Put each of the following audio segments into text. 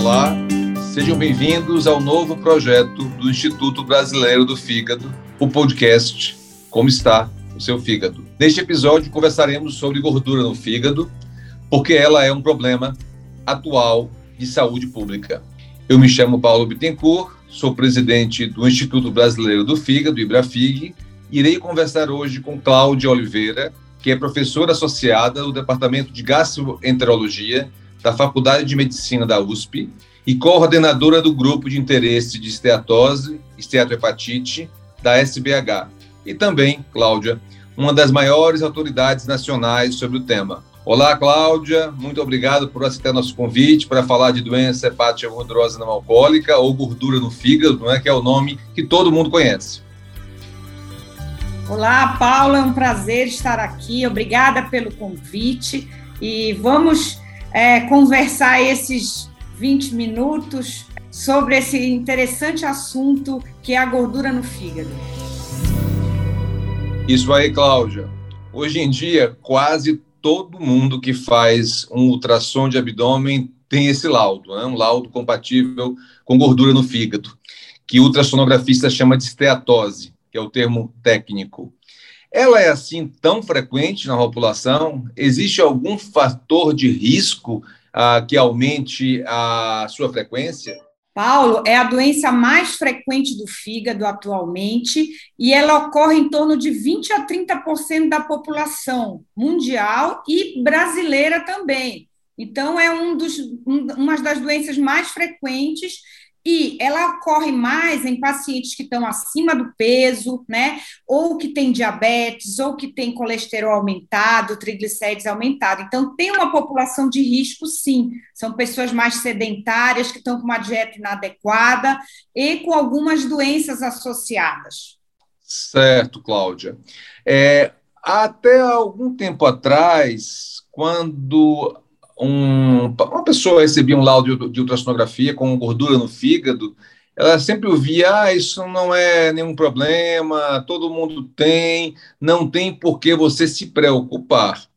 Olá, sejam bem-vindos ao novo projeto do Instituto Brasileiro do Fígado, o podcast Como está o seu fígado. Neste episódio conversaremos sobre gordura no fígado, porque ela é um problema atual de saúde pública. Eu me chamo Paulo Bittencourt, sou presidente do Instituto Brasileiro do Fígado, IBRAFIG, e irei conversar hoje com Cláudia Oliveira, que é professora associada do Departamento de Gastroenterologia da Faculdade de Medicina da USP e coordenadora do Grupo de Interesse de Esteatose, Esteatohepatite, da SBH. E também, Cláudia, uma das maiores autoridades nacionais sobre o tema. Olá, Cláudia, muito obrigado por aceitar nosso convite para falar de doença hepática gordurosa não alcoólica ou gordura no fígado, não é que é o nome que todo mundo conhece. Olá, Paula, é um prazer estar aqui. Obrigada pelo convite e vamos é, conversar esses 20 minutos sobre esse interessante assunto que é a gordura no fígado. Isso aí, Cláudia. Hoje em dia, quase todo mundo que faz um ultrassom de abdômen tem esse laudo, né? um laudo compatível com gordura no fígado, que o ultrassonografista chama de esteatose, que é o termo técnico. Ela é assim tão frequente na população? Existe algum fator de risco ah, que aumente a sua frequência? Paulo, é a doença mais frequente do fígado atualmente e ela ocorre em torno de 20 a 30% da população mundial e brasileira também. Então, é um dos, um, uma das doenças mais frequentes e ela ocorre mais em pacientes que estão acima do peso, né? Ou que tem diabetes, ou que tem colesterol aumentado, triglicérides aumentado. Então, tem uma população de risco, sim. São pessoas mais sedentárias, que estão com uma dieta inadequada e com algumas doenças associadas. Certo, Cláudia. É, até algum tempo atrás, quando um, uma pessoa recebia um laudo de ultrassonografia com gordura no fígado, ela sempre ouvia: ah, isso não é nenhum problema, todo mundo tem, não tem por que você se preocupar.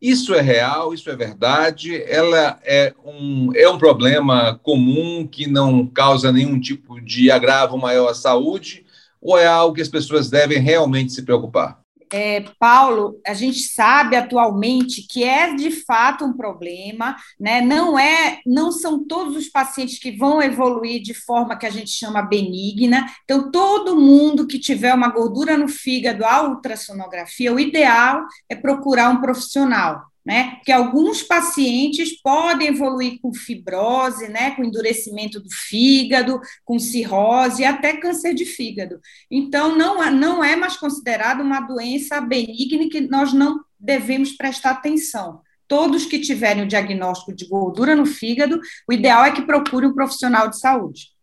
Isso é real, isso é verdade, ela é um, é um problema comum que não causa nenhum tipo de agravo maior à saúde, ou é algo que as pessoas devem realmente se preocupar? É, Paulo, a gente sabe atualmente que é de fato um problema, né? Não é, não são todos os pacientes que vão evoluir de forma que a gente chama benigna. Então, todo mundo que tiver uma gordura no fígado, a ultrassonografia, o ideal é procurar um profissional né? Que alguns pacientes podem evoluir com fibrose, né? Com endurecimento do fígado, com cirrose, até câncer de fígado. Então, não, é, não é mais considerado uma doença benigna que nós não devemos prestar atenção. Todos que tiverem o diagnóstico de gordura no fígado, o ideal é que procure um profissional de saúde.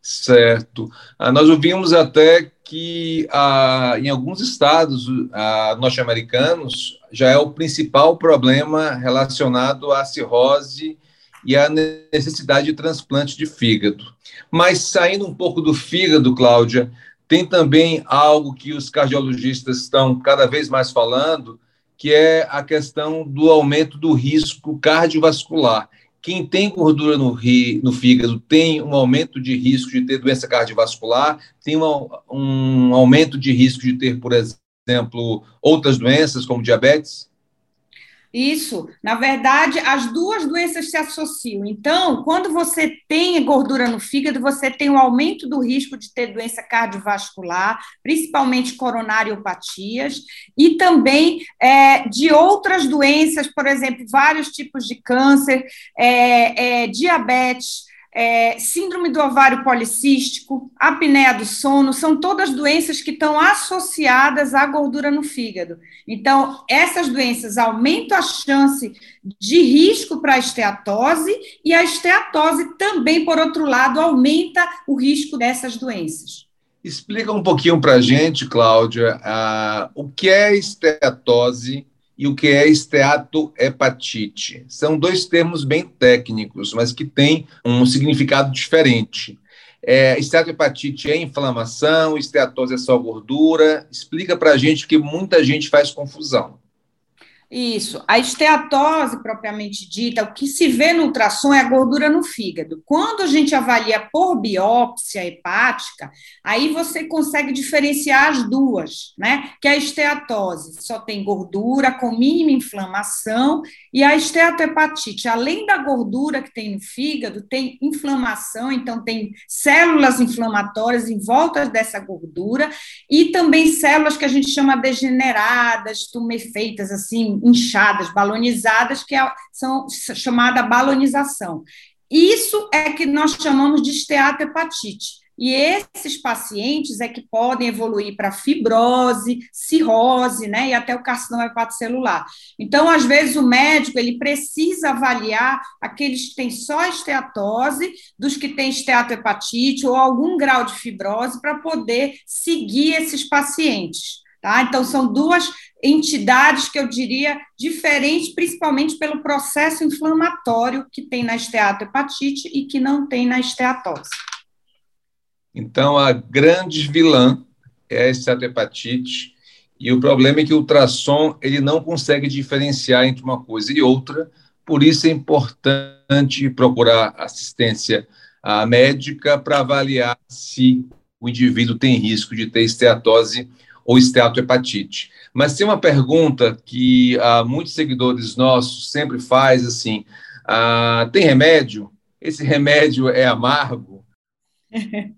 Certo. Ah, nós ouvimos até que ah, em alguns estados ah, norte-americanos já é o principal problema relacionado à cirrose e à necessidade de transplante de fígado. Mas saindo um pouco do fígado, Cláudia, tem também algo que os cardiologistas estão cada vez mais falando, que é a questão do aumento do risco cardiovascular quem tem gordura no, ri, no fígado tem um aumento de risco de ter doença cardiovascular, tem uma, um aumento de risco de ter, por exemplo, outras doenças como diabetes? Isso, na verdade, as duas doenças se associam. Então, quando você tem gordura no fígado, você tem um aumento do risco de ter doença cardiovascular, principalmente coronariopatias, e também é, de outras doenças, por exemplo, vários tipos de câncer, é, é, diabetes, é, síndrome do ovário policístico, apneia do sono, são todas doenças que estão associadas à gordura no fígado. Então, essas doenças aumentam a chance de risco para a esteatose e a esteatose também, por outro lado, aumenta o risco dessas doenças. Explica um pouquinho para a gente, Cláudia, uh, o que é esteatose e o que é esteatohepatite. São dois termos bem técnicos, mas que têm um significado diferente. É, esteatohepatite é inflamação, esteatose é só gordura. Explica para a gente que muita gente faz confusão. Isso. A esteatose, propriamente dita, o que se vê no ultrassom é a gordura no fígado. Quando a gente avalia por biópsia hepática, aí você consegue diferenciar as duas, né? Que a esteatose só tem gordura com mínima inflamação e a esteatohepatite, além da gordura que tem no fígado, tem inflamação, então tem células inflamatórias em volta dessa gordura e também células que a gente chama degeneradas, tumefeitas, assim, inchadas, balonizadas, que é, são chamada balonização. Isso é que nós chamamos de esteatohepatite. E esses pacientes é que podem evoluir para fibrose, cirrose, né, e até o carcinoma hepatocelular. Então, às vezes, o médico ele precisa avaliar aqueles que têm só esteatose, dos que têm esteatohepatite ou algum grau de fibrose, para poder seguir esses pacientes. Tá? Então, são duas entidades que eu diria diferentes, principalmente pelo processo inflamatório que tem na esteatohepatite e que não tem na esteatose. Então, a grande vilã é a esteatohepatite, e o problema é que o ultrassom ele não consegue diferenciar entre uma coisa e outra, por isso é importante procurar assistência médica para avaliar se o indivíduo tem risco de ter esteatose ou esteatohepatite. Mas tem uma pergunta que ah, muitos seguidores nossos sempre faz assim: ah, tem remédio? Esse remédio é amargo?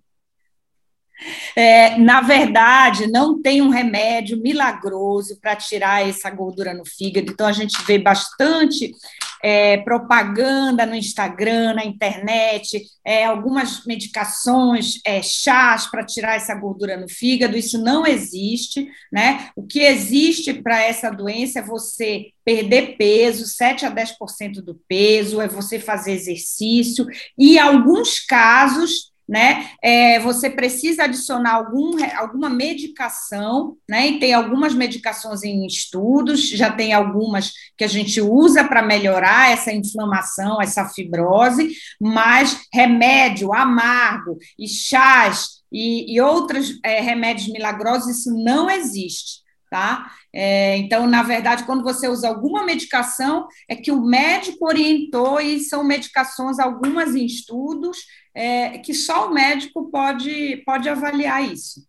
É, na verdade, não tem um remédio milagroso para tirar essa gordura no fígado. Então, a gente vê bastante é, propaganda no Instagram, na internet, é, algumas medicações, é, chás para tirar essa gordura no fígado. Isso não existe, né? O que existe para essa doença é você perder peso, 7 a 10% do peso, é você fazer exercício, e alguns casos né? É, você precisa adicionar algum, alguma medicação, né? E tem algumas medicações em estudos, já tem algumas que a gente usa para melhorar essa inflamação, essa fibrose, mas remédio amargo e chás e, e outros é, remédios milagrosos, isso não existe tá? É, então, na verdade, quando você usa alguma medicação, é que o médico orientou e são medicações, algumas em estudos, é, que só o médico pode, pode avaliar isso.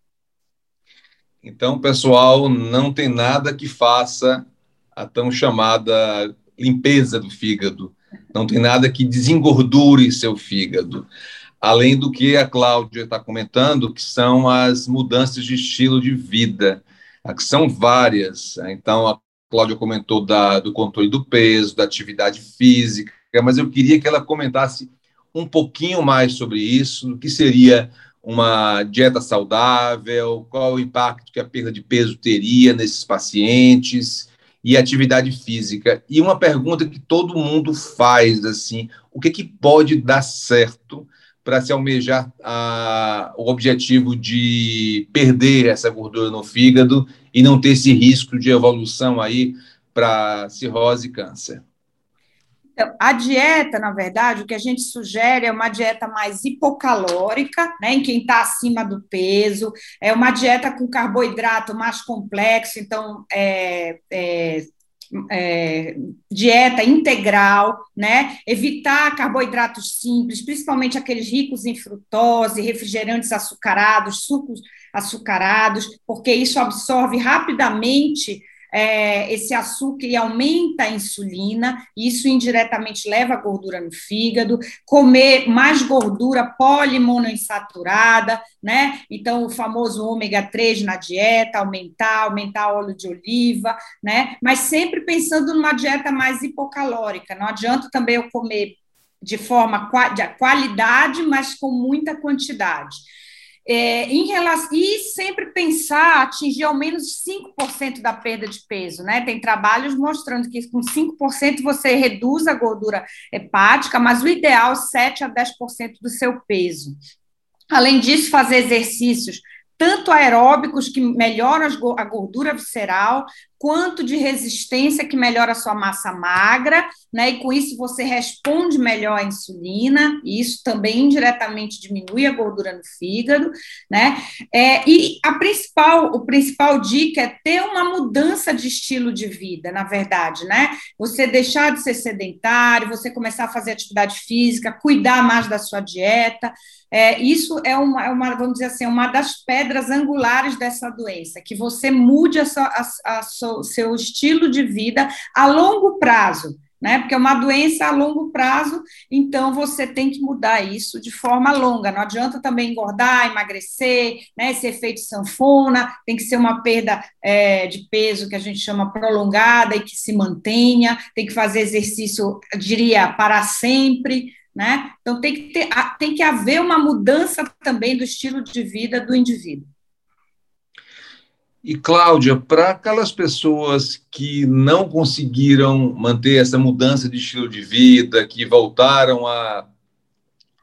Então, pessoal, não tem nada que faça a tão chamada limpeza do fígado, não tem nada que desengordure seu fígado. Além do que a Cláudia está comentando, que são as mudanças de estilo de vida que são várias. Então, a Cláudia comentou da, do controle do peso, da atividade física, mas eu queria que ela comentasse um pouquinho mais sobre isso, o que seria uma dieta saudável, qual o impacto que a perda de peso teria nesses pacientes e atividade física. E uma pergunta que todo mundo faz assim, o que que pode dar certo para se almejar a, o objetivo de perder essa gordura no fígado e não ter esse risco de evolução aí para cirrose e câncer? Então, a dieta, na verdade, o que a gente sugere é uma dieta mais hipocalórica, né, em quem está acima do peso, é uma dieta com carboidrato mais complexo, então é, é, é, dieta integral, né? Evitar carboidratos simples, principalmente aqueles ricos em frutose, refrigerantes açucarados, sucos açucarados, porque isso absorve rapidamente é, esse açúcar e aumenta a insulina, isso indiretamente leva a gordura no fígado, comer mais gordura polimonoinsaturada, né? Então, o famoso ômega 3 na dieta, aumentar, aumentar óleo de oliva, né? Mas sempre pensando numa dieta mais hipocalórica, não adianta também eu comer de forma de qualidade, mas com muita quantidade. É, em relação, e sempre pensar atingir ao menos 5% da perda de peso, né? Tem trabalhos mostrando que com 5% você reduz a gordura hepática, mas o ideal é 7 a 10% do seu peso. Além disso, fazer exercícios tanto aeróbicos, que melhoram a gordura visceral, quanto de resistência que melhora a sua massa magra, né? E com isso você responde melhor à insulina, e isso também indiretamente diminui a gordura no fígado, né? É, e a principal, o principal dica é ter uma mudança de estilo de vida, na verdade, né? Você deixar de ser sedentário, você começar a fazer atividade física, cuidar mais da sua dieta. É, isso é uma, é uma, vamos dizer assim, uma das pedras angulares dessa doença, que você mude a sua, a, a seu estilo de vida a longo prazo, né? Porque é uma doença a longo prazo, então você tem que mudar isso de forma longa. Não adianta também engordar, emagrecer, né? Esse efeito sanfona, tem que ser uma perda é, de peso que a gente chama prolongada e que se mantenha, tem que fazer exercício, diria, para sempre. Né? Então, tem que, ter, tem que haver uma mudança também do estilo de vida do indivíduo. E, Cláudia, para aquelas pessoas que não conseguiram manter essa mudança de estilo de vida, que voltaram a,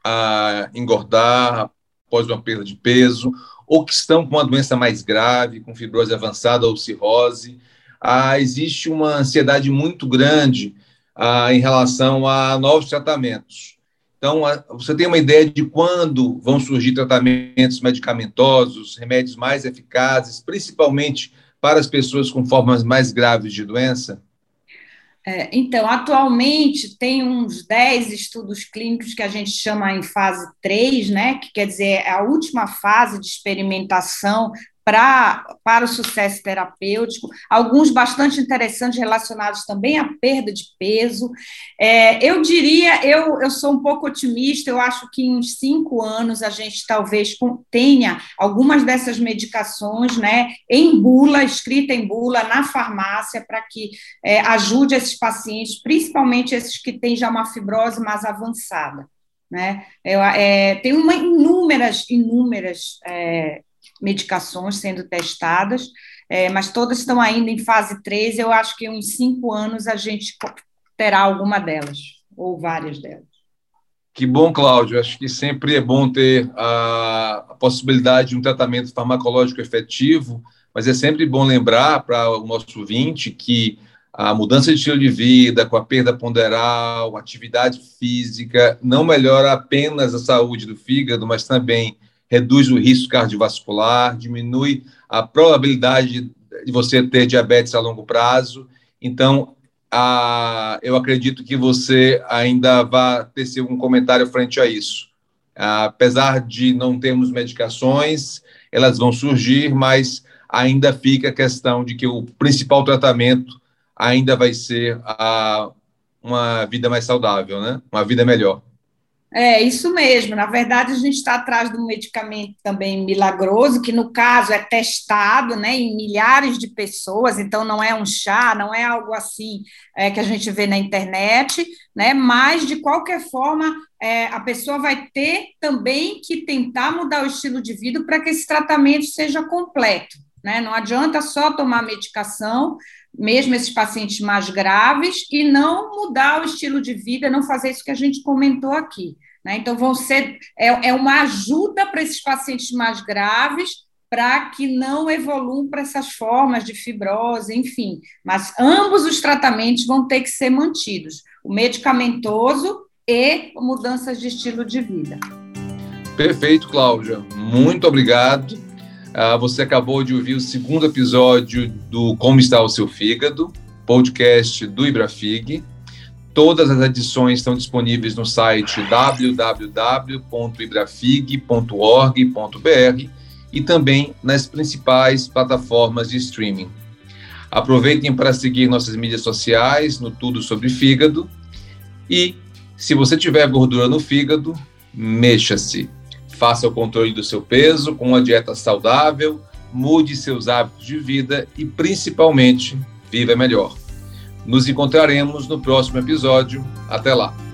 a engordar após uma perda de peso, ou que estão com uma doença mais grave, com fibrose avançada ou cirrose, ah, existe uma ansiedade muito grande ah, em relação a novos tratamentos. Então, você tem uma ideia de quando vão surgir tratamentos medicamentosos, remédios mais eficazes, principalmente para as pessoas com formas mais graves de doença? É, então, atualmente tem uns 10 estudos clínicos que a gente chama em fase 3, né, que quer dizer é a última fase de experimentação pra, para o sucesso terapêutico, alguns bastante interessantes relacionados também à perda de peso. É, eu diria, eu, eu sou um pouco otimista, eu acho que em cinco anos a gente talvez tenha algumas dessas medicações né, em bula, escrita em bula, na farmácia, para que é, ajude esses pacientes, principalmente esses que têm já uma fibrose mais avançada. Né? É, tem uma inúmeras, inúmeras é, medicações sendo testadas, é, mas todas estão ainda em fase 3. Eu acho que em cinco anos a gente terá alguma delas, ou várias delas. Que bom, Cláudio. Acho que sempre é bom ter a, a possibilidade de um tratamento farmacológico efetivo, mas é sempre bom lembrar para o nosso ouvinte que a mudança de estilo de vida, com a perda ponderal, atividade física, não melhora apenas a saúde do fígado, mas também reduz o risco cardiovascular, diminui a probabilidade de você ter diabetes a longo prazo. Então, a, eu acredito que você ainda vai ter um comentário frente a isso. Apesar de não termos medicações, elas vão surgir, mas ainda fica a questão de que o principal tratamento ainda vai ser a, uma vida mais saudável, né? uma vida melhor. É, isso mesmo. Na verdade, a gente está atrás de um medicamento também milagroso, que no caso é testado né, em milhares de pessoas, então não é um chá, não é algo assim é, que a gente vê na internet, né? Mas, de qualquer forma, é, a pessoa vai ter também que tentar mudar o estilo de vida para que esse tratamento seja completo. Né? Não adianta só tomar medicação, mesmo esses pacientes mais graves, e não mudar o estilo de vida, não fazer isso que a gente comentou aqui. Né? Então, vão ser é, é uma ajuda para esses pacientes mais graves para que não evoluam para essas formas de fibrose, enfim. Mas ambos os tratamentos vão ter que ser mantidos: o medicamentoso e mudanças de estilo de vida. Perfeito, Cláudia. Muito obrigado. Uh, você acabou de ouvir o segundo episódio do Como Está o Seu Fígado, podcast do Ibrafig. Todas as edições estão disponíveis no site www.ibrafig.org.br e também nas principais plataformas de streaming. Aproveitem para seguir nossas mídias sociais no Tudo Sobre Fígado e, se você tiver gordura no fígado, mexa-se Faça o controle do seu peso com uma dieta saudável, mude seus hábitos de vida e, principalmente, viva melhor. Nos encontraremos no próximo episódio. Até lá!